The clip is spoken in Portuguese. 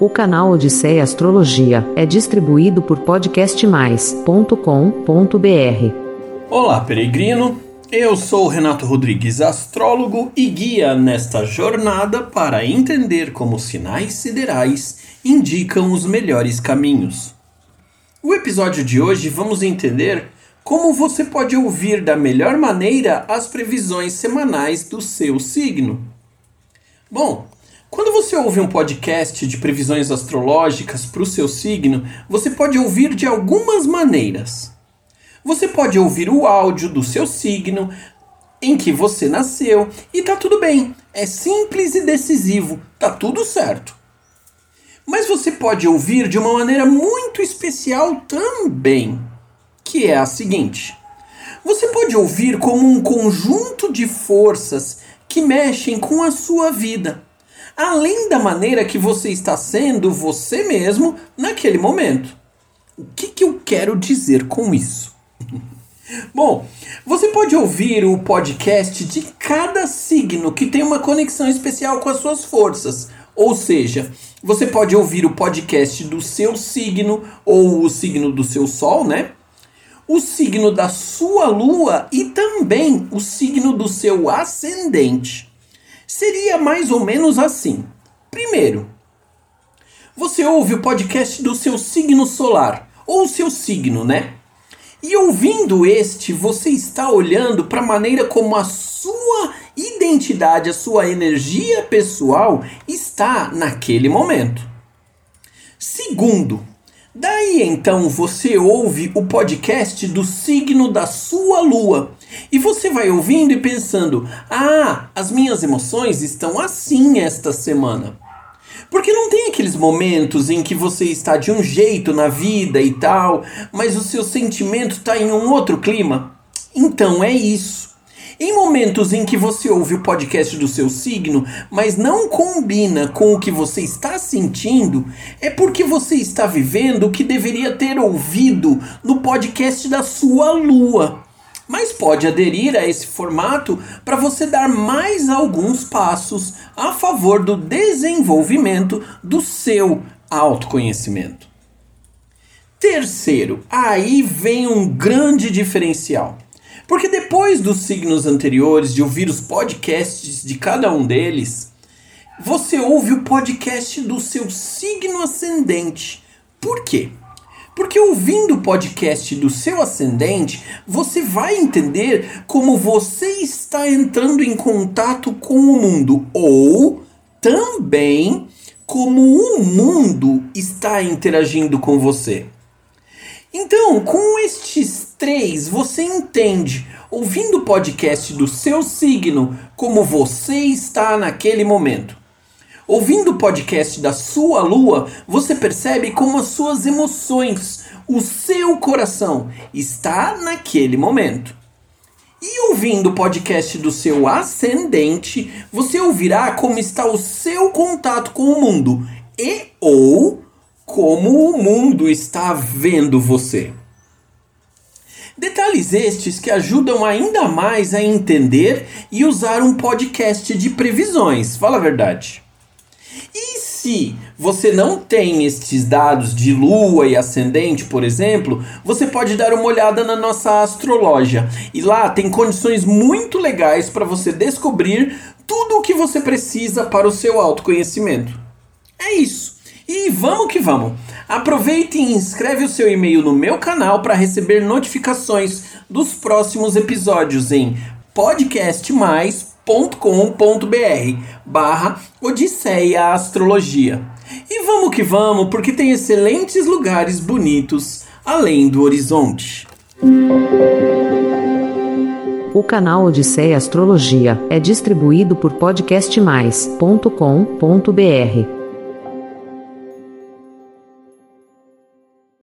O canal Odisseia Astrologia é distribuído por podcastmais.com.br. Olá, peregrino. Eu sou Renato Rodrigues, astrólogo e guia nesta jornada para entender como sinais siderais indicam os melhores caminhos. No episódio de hoje vamos entender como você pode ouvir da melhor maneira as previsões semanais do seu signo. Bom, quando você ouve um podcast de previsões astrológicas para o seu signo, você pode ouvir de algumas maneiras. Você pode ouvir o áudio do seu signo, em que você nasceu, e tá tudo bem. É simples e decisivo, tá tudo certo. Mas você pode ouvir de uma maneira muito especial também, que é a seguinte: você pode ouvir como um conjunto de forças que mexem com a sua vida, além da maneira que você está sendo você mesmo naquele momento. O que, que eu quero dizer com isso? Bom, você pode ouvir o podcast de cada signo que tem uma conexão especial com as suas forças. Ou seja, você pode ouvir o podcast do seu signo ou o signo do seu sol, né? o signo da sua lua e também o signo do seu ascendente. Seria mais ou menos assim. Primeiro, você ouve o podcast do seu signo solar, ou seu signo, né? E ouvindo este, você está olhando para a maneira como a sua identidade, a sua energia pessoal está naquele momento. Segundo, Daí então você ouve o podcast do signo da sua lua e você vai ouvindo e pensando: ah, as minhas emoções estão assim esta semana. Porque não tem aqueles momentos em que você está de um jeito na vida e tal, mas o seu sentimento está em um outro clima? Então é isso. Em momentos em que você ouve o podcast do seu signo, mas não combina com o que você está sentindo, é porque você está vivendo o que deveria ter ouvido no podcast da sua lua. Mas pode aderir a esse formato para você dar mais alguns passos a favor do desenvolvimento do seu autoconhecimento. Terceiro, aí vem um grande diferencial. Porque depois dos signos anteriores, de ouvir os podcasts de cada um deles, você ouve o podcast do seu signo ascendente. Por quê? Porque ouvindo o podcast do seu ascendente, você vai entender como você está entrando em contato com o mundo ou também como o mundo está interagindo com você. Então, com estes três, você entende, ouvindo o podcast do seu signo, como você está naquele momento. Ouvindo o podcast da sua lua, você percebe como as suas emoções, o seu coração está naquele momento. E ouvindo o podcast do seu ascendente, você ouvirá como está o seu contato com o mundo e ou como o mundo está vendo você. Detalhes estes que ajudam ainda mais a entender e usar um podcast de previsões, fala a verdade. E se você não tem estes dados de lua e ascendente, por exemplo, você pode dar uma olhada na nossa astrologia. E lá tem condições muito legais para você descobrir tudo o que você precisa para o seu autoconhecimento. É isso. E vamos que vamos! Aproveite e inscreve o seu e-mail no meu canal para receber notificações dos próximos episódios em podcastmais.com.br barra Odisseia Astrologia. E vamos que vamos, porque tem excelentes lugares bonitos além do horizonte. O canal Odisseia Astrologia é distribuído por podcastmais.com.br